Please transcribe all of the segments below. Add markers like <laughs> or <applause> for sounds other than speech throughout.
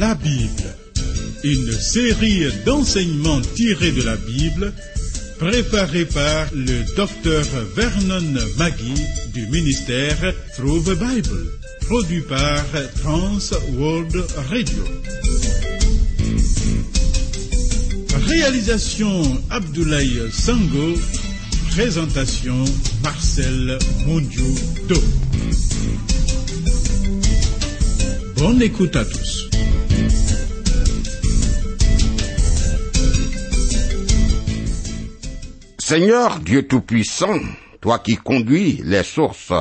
la Bible. Une série d'enseignements tirés de la Bible préparée par le docteur Vernon Maggie du ministère Through the Bible, produit par Trans World Radio. Réalisation Abdoulaye Sango, présentation Marcel Mondiou Bonne écoute à tous. Seigneur Dieu Tout-Puissant, toi qui conduis les sources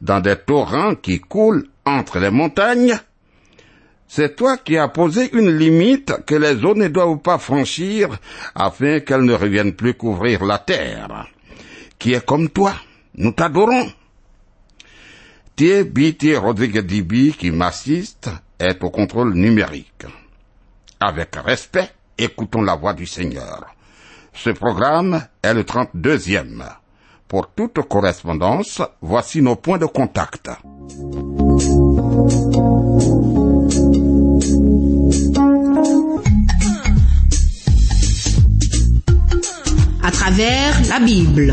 dans des torrents qui coulent entre les montagnes, c'est toi qui as posé une limite que les eaux ne doivent pas franchir afin qu'elles ne reviennent plus couvrir la terre. Qui est comme toi, nous t'adorons. T.B.T. Rodrigue Dibi, qui m'assiste, est au contrôle numérique. Avec respect, écoutons la voix du Seigneur. Ce programme est le 32e. Pour toute correspondance, voici nos points de contact. À travers la Bible.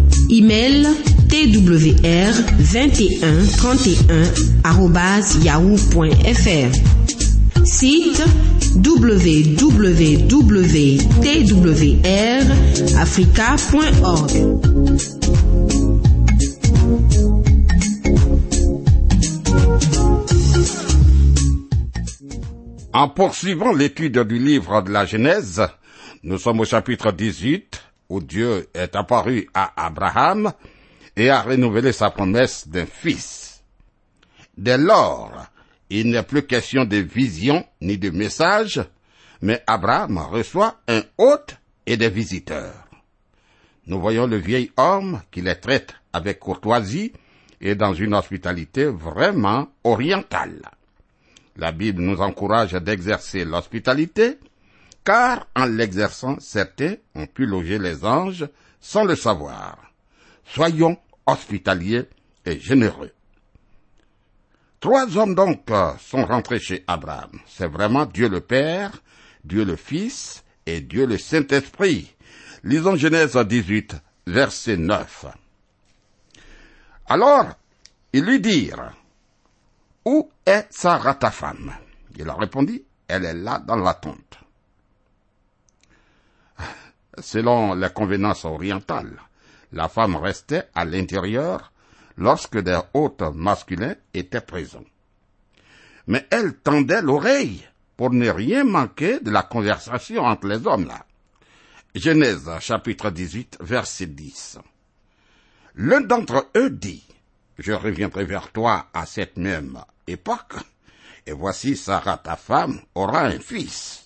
Email twr 21 31 yahoo.fr. Site www.twrafrica.org. En poursuivant l'étude du livre de la Genèse, nous sommes au chapitre 18, où Dieu est apparu à Abraham et a renouvelé sa promesse d'un fils. Dès lors, il n'est plus question de vision ni de message, mais Abraham reçoit un hôte et des visiteurs. Nous voyons le vieil homme qui les traite avec courtoisie et dans une hospitalité vraiment orientale. La Bible nous encourage d'exercer l'hospitalité, car en l'exerçant, certains ont pu loger les anges sans le savoir. Soyons hospitaliers et généreux. Trois hommes donc sont rentrés chez Abraham. C'est vraiment Dieu le Père, Dieu le Fils et Dieu le Saint-Esprit. Lisons Genèse 18, verset 9. Alors, ils lui dirent, Où est Sarah ta femme? Il leur répondit, Elle est là dans la tente. Selon les convenances orientales, la femme restait à l'intérieur lorsque des hôtes masculins étaient présents. Mais elle tendait l'oreille pour ne rien manquer de la conversation entre les hommes là. Genèse chapitre 18 verset 10. L'un d'entre eux dit, je reviendrai vers toi à cette même époque, et voici Sarah ta femme aura un fils.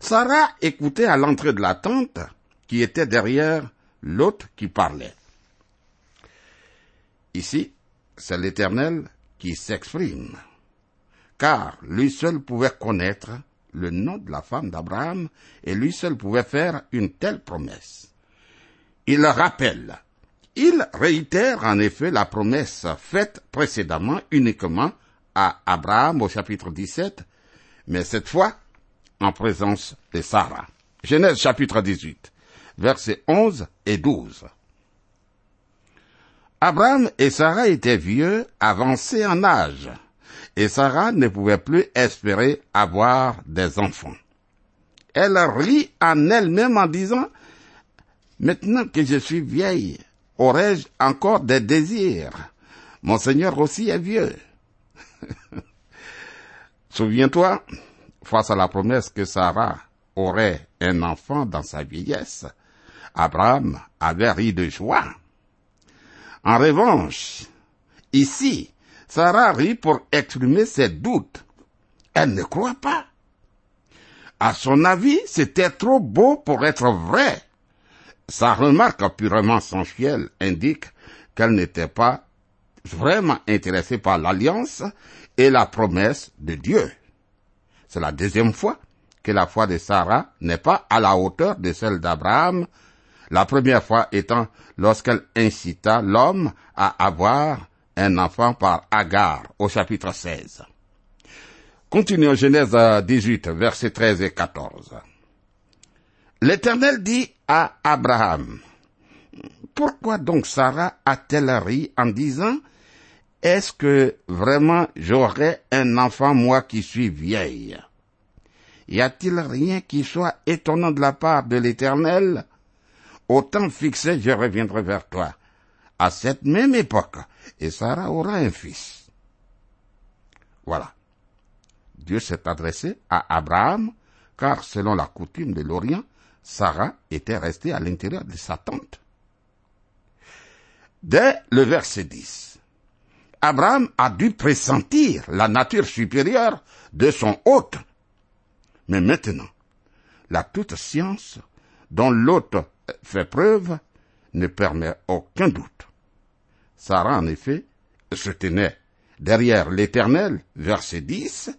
Sarah écoutait à l'entrée de la tente qui était derrière l'hôte qui parlait. Ici, c'est l'Éternel qui s'exprime, car lui seul pouvait connaître le nom de la femme d'Abraham et lui seul pouvait faire une telle promesse. Il rappelle, il réitère en effet la promesse faite précédemment uniquement à Abraham au chapitre 17, mais cette fois en présence de Sarah. Genèse chapitre 18, versets 11 et 12. Abraham et Sarah étaient vieux, avancés en âge, et Sarah ne pouvait plus espérer avoir des enfants. Elle rit en elle-même en disant, Maintenant que je suis vieille, aurais-je encore des désirs? Mon Seigneur aussi est vieux. <laughs> Souviens-toi, face à la promesse que Sarah aurait un enfant dans sa vieillesse, Abraham avait ri de joie. En revanche, ici, Sarah rit pour exprimer ses doutes. Elle ne croit pas. À son avis, c'était trop beau pour être vrai. Sa remarque purement sensuelle indique qu'elle n'était pas vraiment intéressée par l'alliance et la promesse de Dieu. C'est la deuxième fois que la foi de Sarah n'est pas à la hauteur de celle d'Abraham, la première fois étant lorsqu'elle incita l'homme à avoir un enfant par Agar au chapitre 16. Continuons Genèse 18, versets 13 et 14. L'Éternel dit à Abraham, Pourquoi donc Sarah a-t-elle ri en disant, Est-ce que vraiment j'aurai un enfant moi qui suis vieille? Y a-t-il rien qui soit étonnant de la part de l'Éternel? Au temps fixé, je reviendrai vers toi, à cette même époque, et Sarah aura un fils. Voilà. Dieu s'est adressé à Abraham, car selon la coutume de l'Orient, Sarah était restée à l'intérieur de sa tente. Dès le verset 10, Abraham a dû pressentir la nature supérieure de son hôte. Mais maintenant, la toute science dont l'hôte fait preuve ne permet aucun doute. Sarah, en effet, se tenait derrière l'Éternel, verset 10,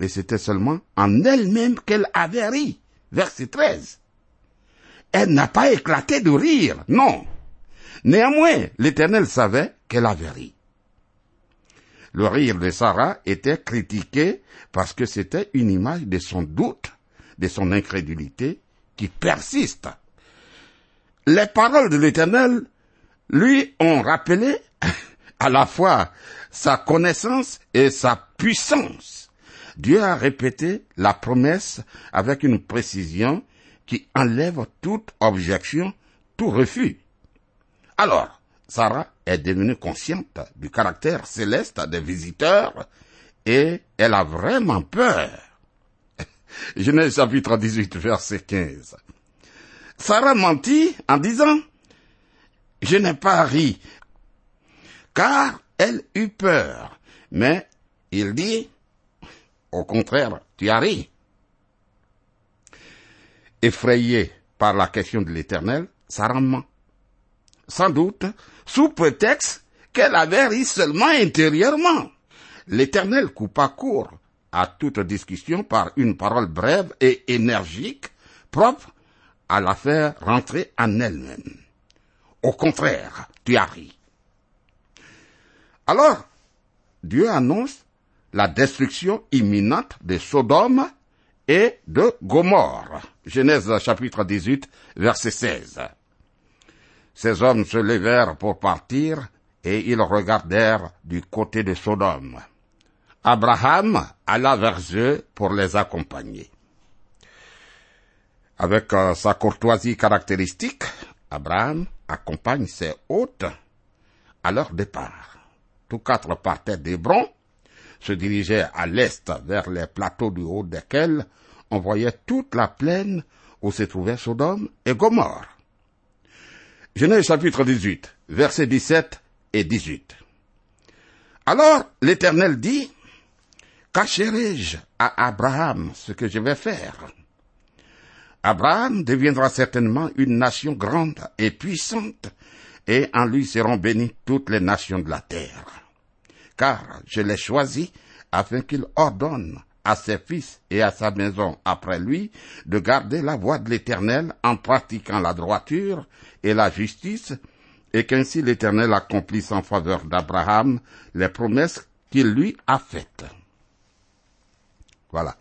et c'était seulement en elle-même qu'elle avait ri. Verset 13. Elle n'a pas éclaté de rire, non. Néanmoins, l'Éternel savait qu'elle avait ri. Le rire de Sarah était critiqué parce que c'était une image de son doute, de son incrédulité qui persiste. Les paroles de l'Éternel lui ont rappelé à la fois sa connaissance et sa puissance. Dieu a répété la promesse avec une précision qui enlève toute objection, tout refus. Alors, Sarah est devenue consciente du caractère céleste des visiteurs et elle a vraiment peur. <laughs> Genèse chapitre 18 verset 15. Sarah mentit en disant, je n'ai pas ri, car elle eut peur. Mais il dit, au contraire, tu as ri. Effrayé par la question de l'Éternel, Sarah ment. Sans doute, sous prétexte qu'elle avait ri seulement intérieurement. L'Éternel coupa court à toute discussion par une parole brève et énergique, propre à la faire rentrer en elle-même. Au contraire, tu as ri. Alors, Dieu annonce la destruction imminente de Sodome et de Gomorre. Genèse chapitre 18, verset 16. Ces hommes se levèrent pour partir et ils regardèrent du côté de Sodome. Abraham alla vers eux pour les accompagner. Avec euh, sa courtoisie caractéristique, Abraham accompagne ses hôtes à leur départ. Tous quatre partaient d'Hébron se dirigeaient à l'est vers les plateaux du haut desquels on voyait toute la plaine où se trouvaient Sodome et Gomorre. Genèse chapitre 18, versets 17 et 18. Alors l'Éternel dit, Cacherai-je à Abraham ce que je vais faire Abraham deviendra certainement une nation grande et puissante, et en lui seront bénies toutes les nations de la terre. Car je l'ai choisi afin qu'il ordonne à ses fils et à sa maison après lui de garder la voie de l'Éternel en pratiquant la droiture et la justice, et qu'ainsi l'Éternel accomplisse en faveur d'Abraham les promesses qu'il lui a faites. Voilà.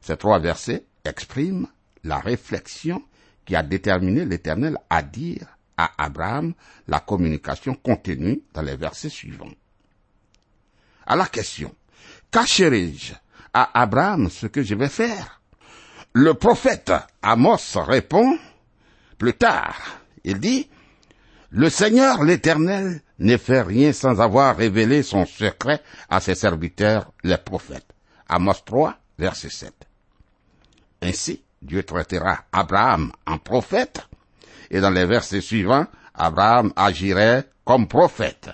Ces trois versets expriment la réflexion qui a déterminé l'Éternel à dire à Abraham la communication contenue dans les versets suivants. À la question, cacherai-je à Abraham ce que je vais faire Le prophète Amos répond plus tard. Il dit, le Seigneur l'Éternel ne fait rien sans avoir révélé son secret à ses serviteurs, les prophètes. Amos 3, verset 7. Ainsi, Dieu traitera Abraham en prophète, et dans les versets suivants, Abraham agirait comme prophète.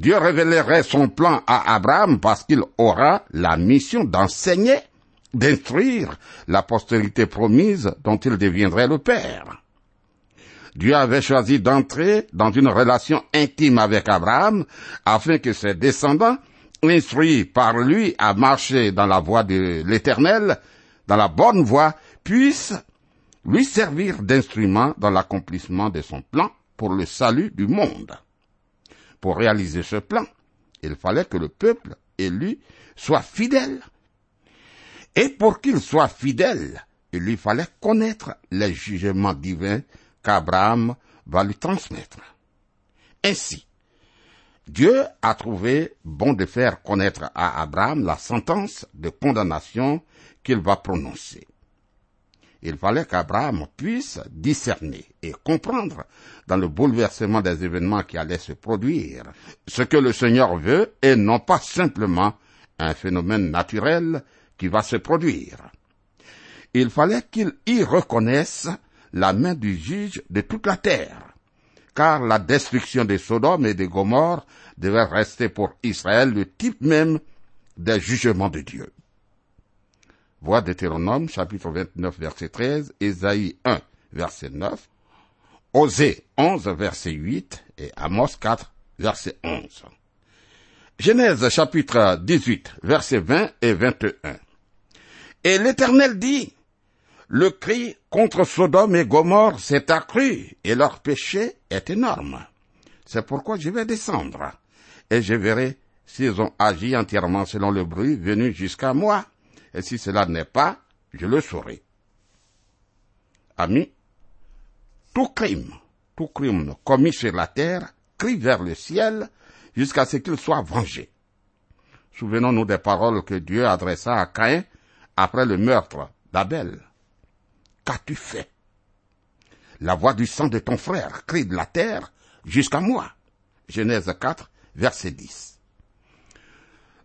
Dieu révélerait son plan à Abraham parce qu'il aura la mission d'enseigner d'instruire la postérité promise dont il deviendrait le père. Dieu avait choisi d'entrer dans une relation intime avec Abraham afin que ses descendants, instruits par lui à marcher dans la voie de l'éternel, dans la bonne voie, puissent lui servir d'instrument dans l'accomplissement de son plan pour le salut du monde. Pour réaliser ce plan, il fallait que le peuple élu soit fidèle. Et pour qu'il soit fidèle, il lui fallait connaître les jugements divins qu'Abraham va lui transmettre. Ainsi, Dieu a trouvé bon de faire connaître à Abraham la sentence de condamnation qu'il va prononcer. Il fallait qu'Abraham puisse discerner et comprendre dans le bouleversement des événements qui allaient se produire ce que le Seigneur veut et non pas simplement un phénomène naturel qui va se produire. Il fallait qu'il y reconnaisse la main du juge de toute la terre, car la destruction des Sodome et des Gomorres devait rester pour Israël le type même des jugements de Dieu. Voix Deutéronome, chapitre 29, verset 13, Ésaïe 1, verset 9, Osée 11, verset 8 et Amos 4, verset 11. Genèse chapitre 18, verset 20 et 21. Et l'Éternel dit, le cri contre Sodome et Gomorre s'est accru et leur péché est énorme. C'est pourquoi je vais descendre et je verrai s'ils ont agi entièrement selon le bruit venu jusqu'à moi. Et si cela n'est pas, je le saurai. Amis, tout crime, tout crime commis sur la terre crie vers le ciel jusqu'à ce qu'il soit vengé. Souvenons-nous des paroles que Dieu adressa à Caïn après le meurtre d'Abel qu'as-tu fait? La voix du sang de ton frère crie de la terre jusqu'à moi. Genèse 4, verset 10.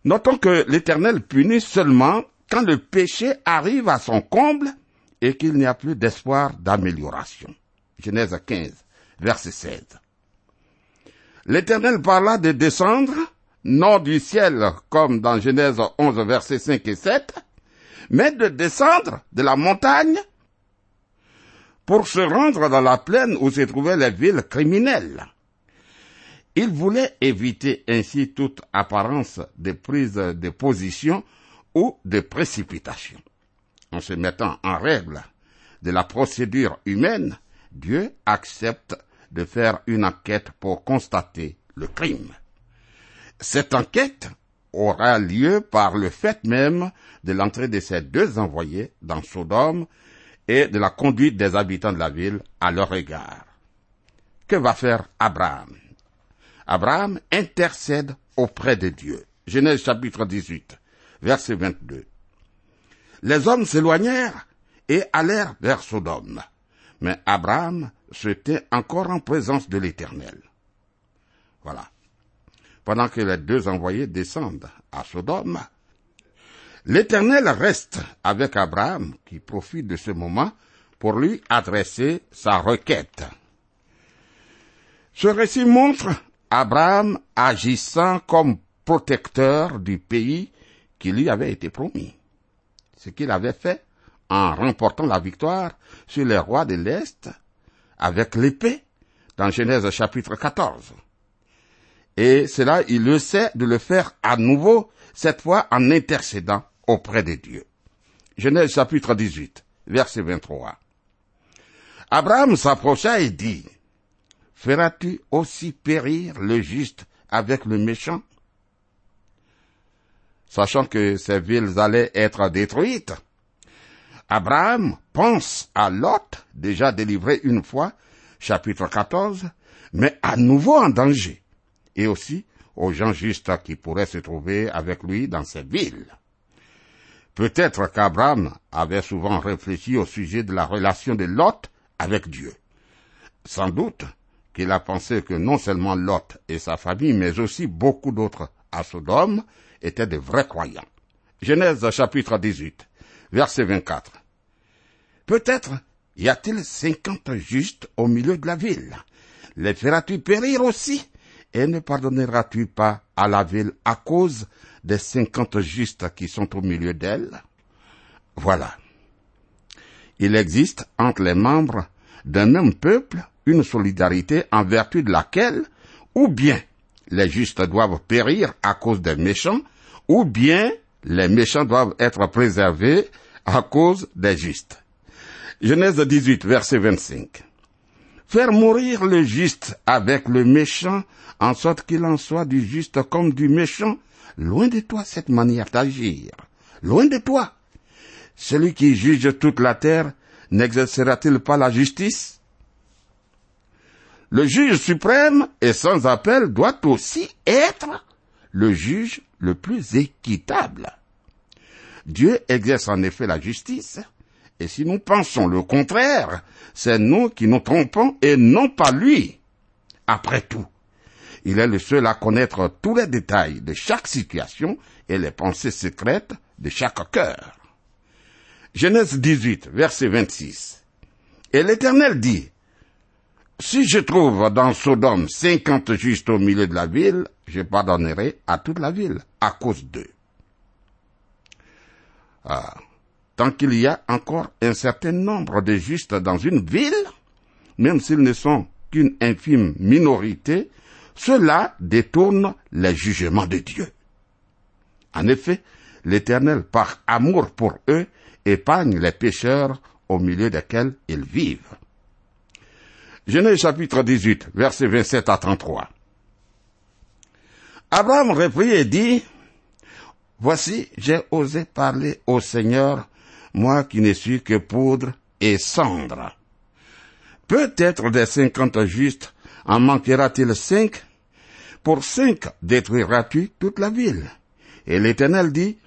Notons que l'Éternel punit seulement quand le péché arrive à son comble et qu'il n'y a plus d'espoir d'amélioration. Genèse 15, verset 16. L'Éternel parla de descendre, non du ciel comme dans Genèse 11, verset 5 et 7, mais de descendre de la montagne pour se rendre dans la plaine où se trouvaient les villes criminelles. Il voulait éviter ainsi toute apparence de prise de position ou de précipitation. En se mettant en règle de la procédure humaine, Dieu accepte de faire une enquête pour constater le crime. Cette enquête aura lieu par le fait même de l'entrée de ces deux envoyés dans Sodome et de la conduite des habitants de la ville à leur égard. Que va faire Abraham? Abraham intercède auprès de Dieu. Genèse chapitre 18, verset 22. Les hommes s'éloignèrent et allèrent vers Sodome. Mais Abraham se tint encore en présence de l'Éternel. Voilà. Pendant que les deux envoyés descendent à Sodome, L'Éternel reste avec Abraham qui profite de ce moment pour lui adresser sa requête. Ce récit montre Abraham agissant comme protecteur du pays lui avait été promis. Ce qu'il avait fait en remportant la victoire sur les rois de l'Est avec l'épée dans Genèse chapitre 14. Et cela, il le sait de le faire à nouveau, cette fois en intercédant auprès de Dieu. Genèse chapitre 18, verset 23. Abraham s'approcha et dit, Feras-tu aussi périr le juste avec le méchant? Sachant que ces villes allaient être détruites, Abraham pense à Lot, déjà délivré une fois, chapitre 14, mais à nouveau en danger, et aussi aux gens justes qui pourraient se trouver avec lui dans ces villes. Peut-être qu'Abraham avait souvent réfléchi au sujet de la relation de Lot avec Dieu. Sans doute qu'il a pensé que non seulement Lot et sa famille, mais aussi beaucoup d'autres à Sodome étaient de vrais croyants. Genèse chapitre 18, verset 24. Peut-être y a-t-il cinquante justes au milieu de la ville. Les feras-tu périr aussi? Et ne pardonneras-tu pas à la ville à cause des cinquante justes qui sont au milieu d'elle? Voilà. Il existe entre les membres d'un même peuple une solidarité en vertu de laquelle, ou bien les justes doivent périr à cause des méchants, ou bien les méchants doivent être préservés à cause des justes. Genèse 18, verset 25. Faire mourir le juste avec le méchant, en sorte qu'il en soit du juste comme du méchant, loin de toi cette manière d'agir. Loin de toi. Celui qui juge toute la terre n'exercera-t-il pas la justice? Le juge suprême et sans appel doit aussi être le juge le plus équitable. Dieu exerce en effet la justice, et si nous pensons le contraire, c'est nous qui nous trompons et non pas lui. Après tout, il est le seul à connaître tous les détails de chaque situation et les pensées secrètes de chaque cœur. Genèse 18, verset 26. Et l'Éternel dit, Si je trouve dans Sodome cinquante justes au milieu de la ville, je pardonnerai à toute la ville à cause d'eux. Ah, tant qu'il y a encore un certain nombre de justes dans une ville, même s'ils ne sont qu'une infime minorité, cela détourne les jugements de Dieu. En effet, l'Éternel, par amour pour eux, épargne les pécheurs au milieu desquels ils vivent. Genèse chapitre 18, versets 27 à 33. Abraham reprit et dit, Voici, j'ai osé parler au Seigneur, moi qui ne suis que poudre et cendre. Peut-être des cinquante justes en manquera-t-il cinq? Pour cinq détruiras-tu toute la ville? Et l'Éternel dit,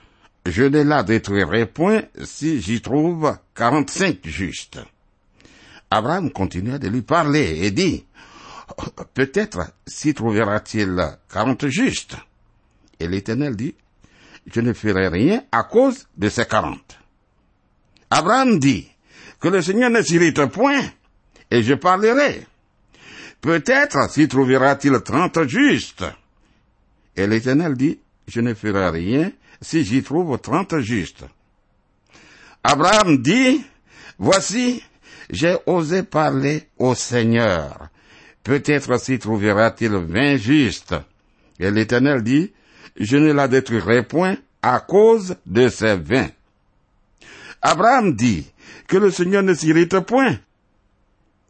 Je ne la détruirai point si j'y trouve quarante-cinq justes. Abraham continua de lui parler et dit, Peut-être s'y trouvera-t-il quarante justes. Et l'Éternel dit, Je ne ferai rien à cause de ces quarante. Abraham dit, Que le Seigneur ne s'irrite point, et je parlerai. Peut-être s'y trouvera-t-il trente justes. Et l'Éternel dit, Je ne ferai rien si j'y trouve trente justes. Abraham dit, Voici, j'ai osé parler au Seigneur. Peut-être s'y trouvera-t-il vingt justes. Et l'Éternel dit, Je ne la détruirai point à cause de ces vingt. Abraham dit, Que le Seigneur ne s'irrite point.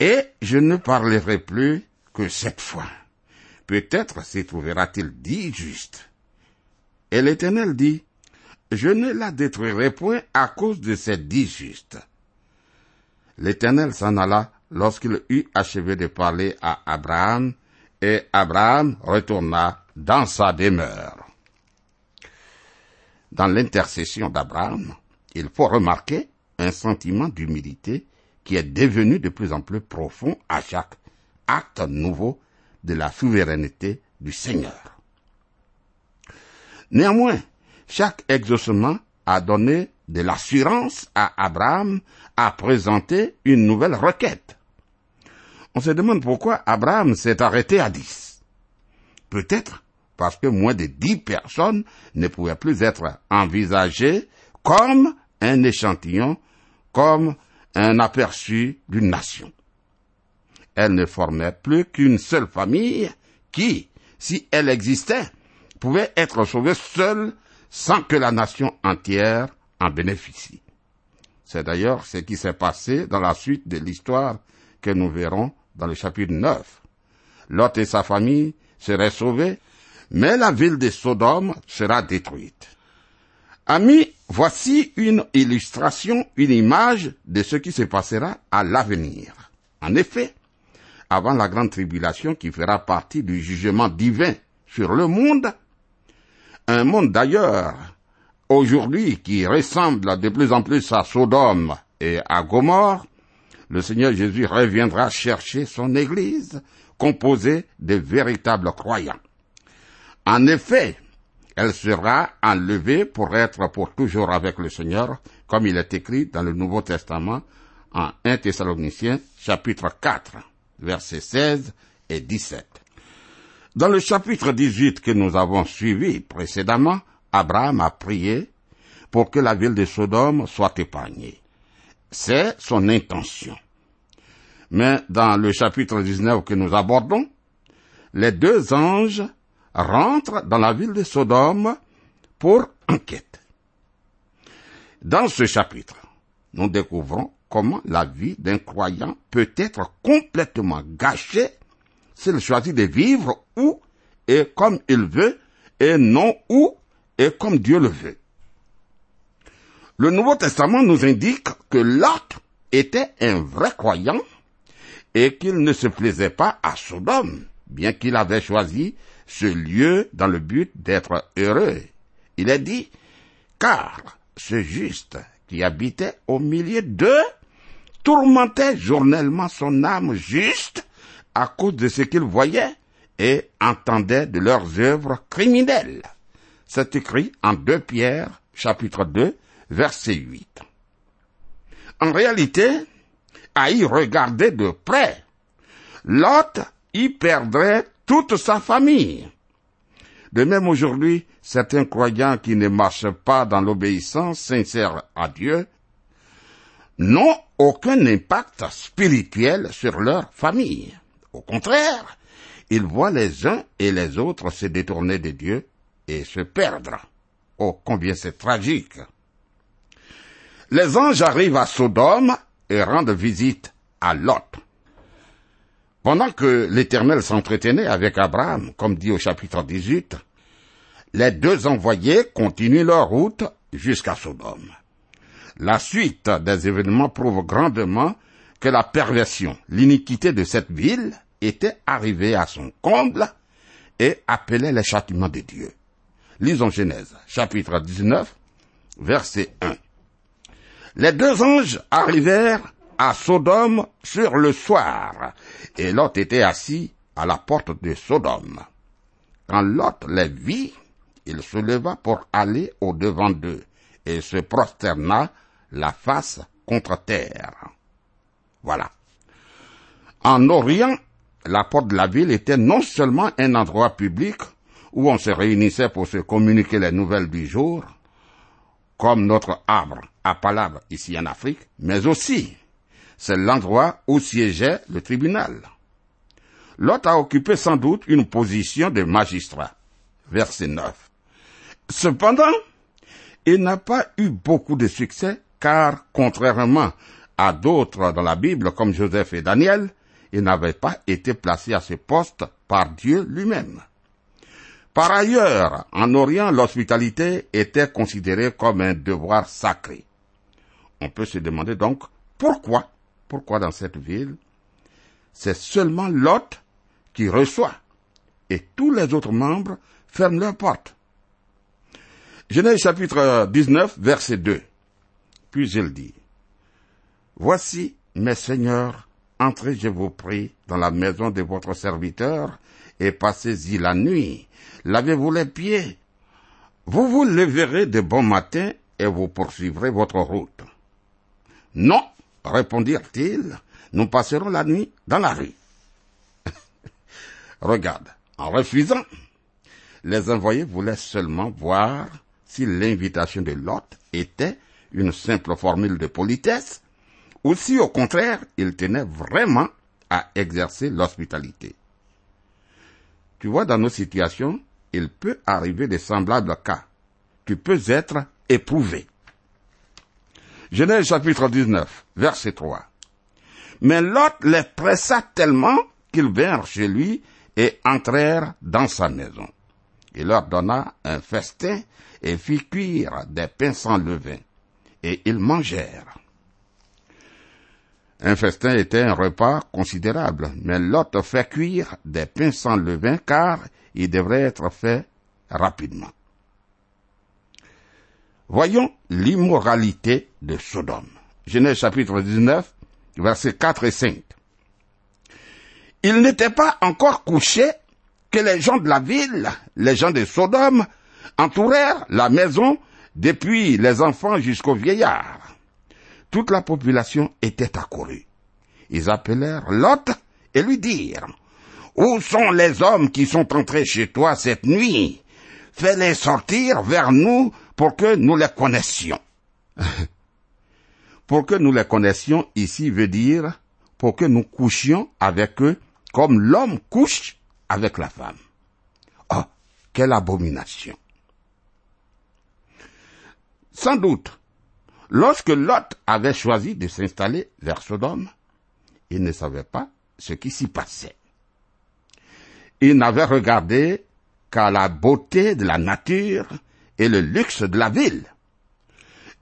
Et je ne parlerai plus que cette fois. Peut-être s'y trouvera-t-il dix justes. Et l'Éternel dit, Je ne la détruirai point à cause de ces dix justes. L'Éternel s'en alla lorsqu'il eut achevé de parler à Abraham, et Abraham retourna dans sa demeure. Dans l'intercession d'Abraham, il faut remarquer un sentiment d'humilité qui est devenu de plus en plus profond à chaque acte nouveau de la souveraineté du Seigneur. Néanmoins, chaque exaucement a donné de l'assurance à Abraham à présenter une nouvelle requête. On se demande pourquoi Abraham s'est arrêté à dix. Peut-être parce que moins de dix personnes ne pouvaient plus être envisagées comme un échantillon, comme un aperçu d'une nation. Elle ne formait plus qu'une seule famille qui, si elle existait, pouvait être sauvée seule sans que la nation entière en bénéficie. C'est d'ailleurs ce qui s'est passé dans la suite de l'histoire que nous verrons dans le chapitre 9. Lot et sa famille seraient sauvés, mais la ville de Sodome sera détruite. Amis, voici une illustration, une image de ce qui se passera à l'avenir. En effet, avant la grande tribulation qui fera partie du jugement divin sur le monde, un monde d'ailleurs, aujourd'hui qui ressemble de plus en plus à Sodome et à Gomorre, le Seigneur Jésus reviendra chercher son Église composée de véritables croyants. En effet, elle sera enlevée pour être pour toujours avec le Seigneur, comme il est écrit dans le Nouveau Testament en 1 Thessaloniciens chapitre 4, versets 16 et 17. Dans le chapitre 18 que nous avons suivi précédemment, Abraham a prié pour que la ville de Sodome soit épargnée. C'est son intention. Mais dans le chapitre 19 que nous abordons, les deux anges rentrent dans la ville de Sodome pour <clears throat> enquête. Dans ce chapitre, nous découvrons comment la vie d'un croyant peut être complètement gâchée s'il choisit de vivre où et comme il veut et non où et comme Dieu le veut. Le Nouveau Testament nous indique que Lot était un vrai croyant et qu'il ne se plaisait pas à Sodome, bien qu'il avait choisi ce lieu dans le but d'être heureux. Il est dit, car ce juste qui habitait au milieu d'eux tourmentait journellement son âme juste à cause de ce qu'il voyait et entendait de leurs œuvres criminelles. C'est écrit en 2 Pierre, chapitre 2, verset 8. En réalité, à y regarder de près, Lot y perdrait toute sa famille. De même aujourd'hui, certains croyants qui ne marchent pas dans l'obéissance sincère à Dieu n'ont aucun impact spirituel sur leur famille. Au contraire, ils voient les uns et les autres se détourner de Dieu et se perdre. Oh, combien c'est tragique. Les anges arrivent à Sodome et rendent visite à Lot. Pendant que l'Éternel s'entretenait avec Abraham, comme dit au chapitre 18, les deux envoyés continuent leur route jusqu'à Sodome. La suite des événements prouve grandement que la perversion, l'iniquité de cette ville était arrivée à son comble et appelait les châtiments de Dieu. Lisons Genèse, chapitre 19, verset 1. Les deux anges arrivèrent à Sodome sur le soir, et Lot était assis à la porte de Sodome. Quand Lot les vit, il se leva pour aller au devant d'eux, et se prosterna la face contre terre. Voilà. En Orient, la porte de la ville était non seulement un endroit public où on se réunissait pour se communiquer les nouvelles du jour, comme notre arbre à palabre ici en Afrique, mais aussi c'est l'endroit où siégeait le tribunal. Lot a occupé sans doute une position de magistrat. Verset 9. Cependant, il n'a pas eu beaucoup de succès car, contrairement à d'autres dans la Bible comme Joseph et Daniel, il n'avait pas été placé à ce poste par Dieu lui-même. Par ailleurs, en Orient, l'hospitalité était considérée comme un devoir sacré. On peut se demander donc pourquoi, pourquoi dans cette ville, c'est seulement Lot qui reçoit et tous les autres membres ferment leurs portes. Genèse chapitre 19, verset 2. Puis il dit, Voici, mes seigneurs, entrez, je vous prie, dans la maison de votre serviteur, et passez-y la nuit. Lavez-vous les pieds. Vous vous leverez de bon matin, et vous poursuivrez votre route. Non, répondirent-ils, nous passerons la nuit dans la rue. <laughs> Regarde, en refusant, les envoyés voulaient seulement voir si l'invitation de Lot était une simple formule de politesse, ou si au contraire il tenait vraiment à exercer l'hospitalité. Tu vois, dans nos situations, il peut arriver de semblables cas. Tu peux être éprouvé. Genèse chapitre 19, verset 3. Mais Lot les pressa tellement qu'ils vinrent chez lui et entrèrent dans sa maison. Il leur donna un festin et fit cuire des pains sans levain, et ils mangèrent. Un festin était un repas considérable, mais Lot fait cuire des pains sans levain car il devrait être fait rapidement. Voyons l'immoralité de Sodome. Genèse chapitre 19, versets 4 et 5. Il n'était pas encore couché que les gens de la ville, les gens de Sodome, entourèrent la maison depuis les enfants jusqu'aux vieillards. Toute la population était accourue. Ils appelèrent Lot et lui dirent, Où sont les hommes qui sont entrés chez toi cette nuit? Fais-les sortir vers nous pour que nous les connaissions. <laughs> pour que nous les connaissions ici veut dire pour que nous couchions avec eux comme l'homme couche avec la femme. Oh, quelle abomination. Sans doute, lorsque Lot avait choisi de s'installer vers Sodome, il ne savait pas ce qui s'y passait. Il n'avait regardé qu'à la beauté de la nature et le luxe de la ville.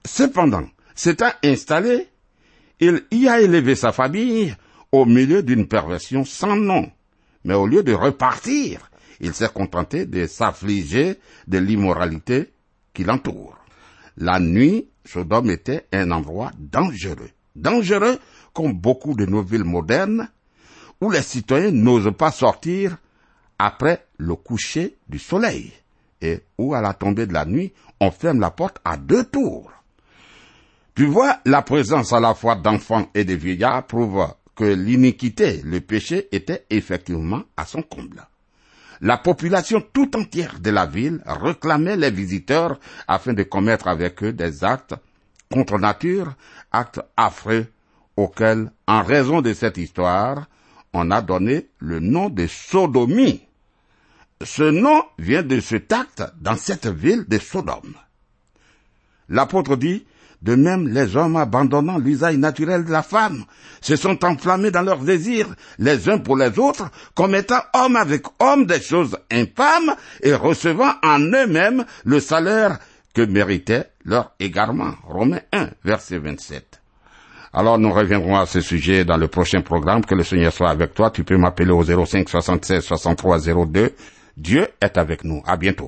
Cependant, s'étant installé, il y a élevé sa famille au milieu d'une perversion sans nom. Mais au lieu de repartir, il s'est contenté de s'affliger de l'immoralité qui l'entoure. La nuit, Sodome était un endroit dangereux. Dangereux comme beaucoup de nos villes modernes, où les citoyens n'osent pas sortir après le coucher du soleil, et où à la tombée de la nuit, on ferme la porte à deux tours. Tu vois, la présence à la fois d'enfants et de vieillards prouve que l'iniquité, le péché était effectivement à son comble. La population tout entière de la ville réclamait les visiteurs afin de commettre avec eux des actes contre nature, actes affreux auxquels, en raison de cette histoire, on a donné le nom de sodomie. Ce nom vient de cet acte dans cette ville de Sodome. L'apôtre dit, de même, les hommes abandonnant l'usage naturel de la femme se sont enflammés dans leurs désirs les uns pour les autres, commettant homme avec homme des choses infâmes et recevant en eux-mêmes le salaire que méritait leur égarement. Romains 1, verset 27. Alors nous reviendrons à ce sujet dans le prochain programme. Que le Seigneur soit avec toi. Tu peux m'appeler au 05 76 63 02. Dieu est avec nous. À bientôt.